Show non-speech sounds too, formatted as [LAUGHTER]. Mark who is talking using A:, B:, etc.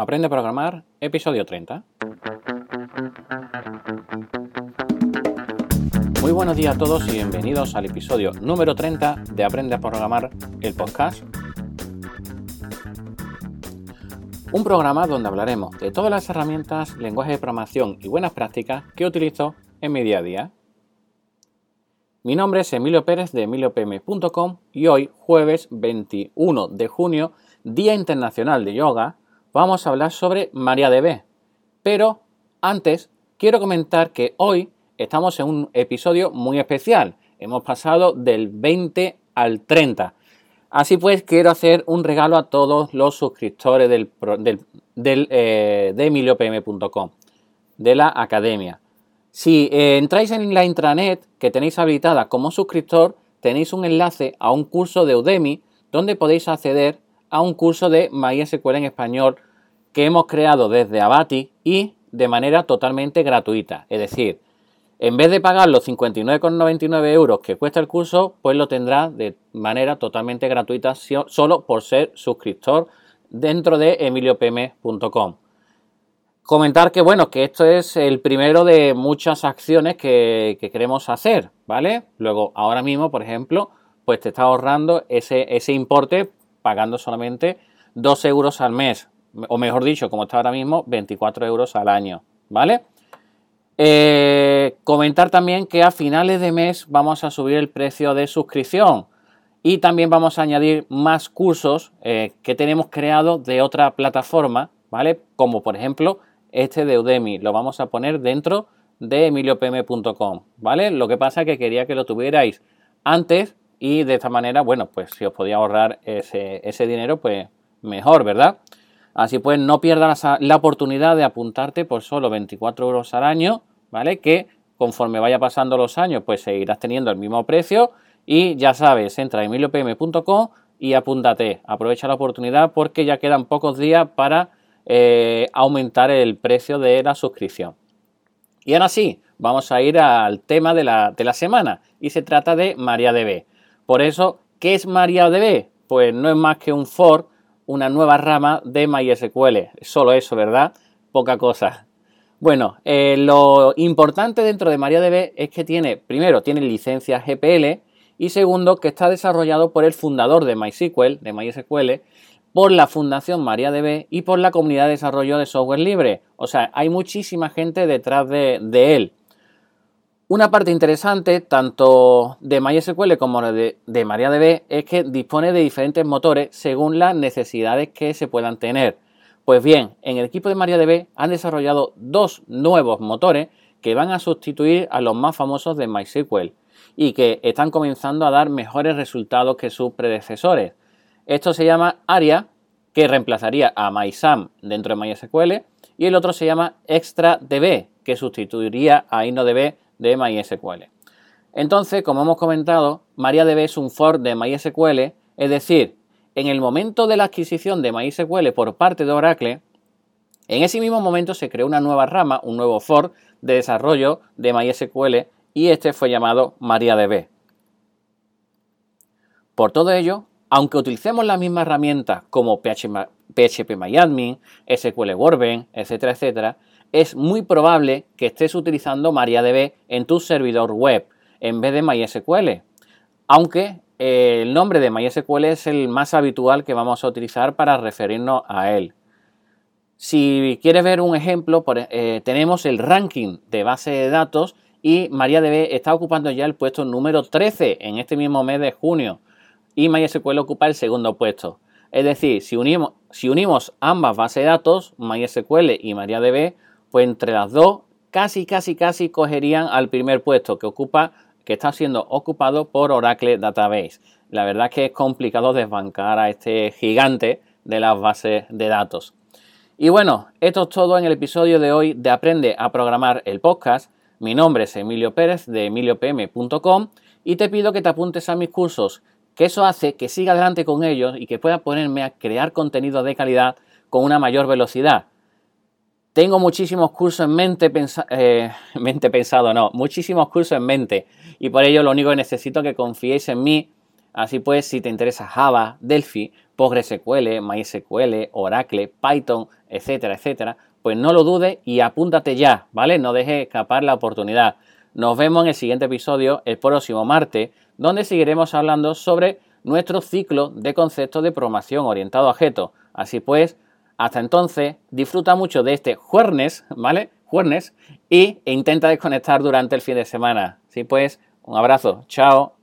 A: Aprende a programar, episodio 30. Muy buenos días a todos y bienvenidos al episodio número 30 de Aprende a programar, el podcast. Un programa donde hablaremos de todas las herramientas, lenguajes de programación y buenas prácticas que utilizo en mi día a día. Mi nombre es Emilio Pérez de emiliopm.com y hoy, jueves 21 de junio, Día Internacional de Yoga, vamos a hablar sobre MariaDB. Pero antes, quiero comentar que hoy estamos en un episodio muy especial. Hemos pasado del 20 al 30. Así pues, quiero hacer un regalo a todos los suscriptores del, eh, de emiliopm.com, de la academia. Si eh, entráis en la intranet que tenéis habilitada como suscriptor, tenéis un enlace a un curso de Udemy donde podéis acceder a un curso de MySQL en español que hemos creado desde Abati y de manera totalmente gratuita. Es decir, en vez de pagar los 59,99 euros que cuesta el curso, pues lo tendrá de manera totalmente gratuita solo por ser suscriptor dentro de emiliopm.com. Comentar que bueno, que esto es el primero de muchas acciones que, queremos hacer, ¿vale? Luego, ahora mismo, por ejemplo, pues te está ahorrando ese, ese importe pagando solamente 2 euros al mes, o mejor dicho, como está ahora mismo, 24 euros al año, ¿vale? Eh, comentar también que a finales de mes vamos a subir el precio de suscripción y también vamos a añadir más cursos eh, que tenemos creados de otra plataforma, ¿vale? Como por ejemplo este de Udemy. Lo vamos a poner dentro de emiliopm.com, ¿vale? Lo que pasa es que quería que lo tuvierais antes y de esta manera, bueno, pues si os podía ahorrar ese, dinero, pues mejor, ¿verdad? Así pues, no pierdas la oportunidad de apuntarte por solo 24 euros al año, ¿vale? Que conforme vaya pasando los años, pues seguirás teniendo el mismo precio y ya sabes, entra a emiliopm.com y apúntate. Aprovecha la oportunidad porque ya quedan pocos días para eh, aumentar el precio de la suscripción. Y ahora sí, vamos a ir al tema de la, semana y se trata de MariaDB. Por eso, ¿qué es MariaDB? Pues no es más que un for, una nueva rama de MySQL. Solo eso, ¿verdad? Poca cosa. Bueno, eh, lo importante dentro de MariaDB es que tiene, primero, tiene licencia GPL y segundo, que está desarrollado por el fundador de MySQL, de MySQL, por la Fundación MariaDB y por la comunidad de desarrollo de software libre. O sea, hay muchísima gente detrás de, él. Una parte interesante, tanto de MySQL como de, de MariaDB, es que dispone de diferentes motores según las necesidades que se puedan tener. Pues bien, en el equipo de MariaDB han desarrollado dos nuevos motores que van a sustituir a los más famosos de MySQL y que están comenzando a dar mejores resultados que sus predecesores. Esto se llama ARIA, que reemplazaría a MySam dentro de MySQL, y el otro se llama ExtraDB, que sustituiría a InnoDB de MySQL. Entonces, como hemos comentado, MariaDB es un for de MySQL, es decir, en el momento de la adquisición de MySQL por parte de Oracle, en ese mismo momento se creó una nueva rama, un nuevo for de desarrollo de MySQL y este fue llamado MariaDB. Por todo ello, aunque utilicemos las mismas herramientas como PHPMyAdmin, SQL Workbench, etcétera, etcétera, es muy probable que estés utilizando MariaDB en tu servidor web en vez de MySQL. Aunque eh, el nombre de MySQL es el más habitual que vamos a utilizar para referirnos a él. Si quieres ver un ejemplo, eh, tenemos el ranking de base de datos y MariaDB está ocupando ya el puesto número 13 en este mismo mes de junio y MySQL ocupa el segundo puesto. Es decir, si unimos, si unimos ambas bases de datos, MySQL y MariaDB, pues entre las dos casi, casi, casi cogerían al primer puesto que ocupa, que está siendo ocupado por Oracle Database. La verdad es que es complicado desbancar a este gigante de las bases de datos. Y bueno, esto es todo en el episodio de hoy de Aprende a programar el podcast. Mi nombre es Emilio Pérez de emiliopm.com y te pido que te apuntes a mis cursos que eso hace que siga adelante con ellos y que pueda ponerme a crear contenido de calidad con una mayor velocidad. Tengo muchísimos cursos en mente, eh, [LAUGHS] mente pensado, no, muchísimos cursos en mente y por ello lo único que necesito es que confiéis en mí. Así pues, si te interesa Java, Delphi, PostgreSQL, MySQL, Oracle, Python, etcétera, etcétera, pues no lo dudes y apúntate ya, ¿vale? No dejes escapar la oportunidad. Nos vemos en el siguiente episodio el próximo martes, donde seguiremos hablando sobre nuestro ciclo de conceptos de programación orientado a objetos. Así pues, hasta entonces, disfruta mucho de este jueves, ¿vale? Jueves y e intenta desconectar durante el fin de semana. Así pues, un abrazo. Chao.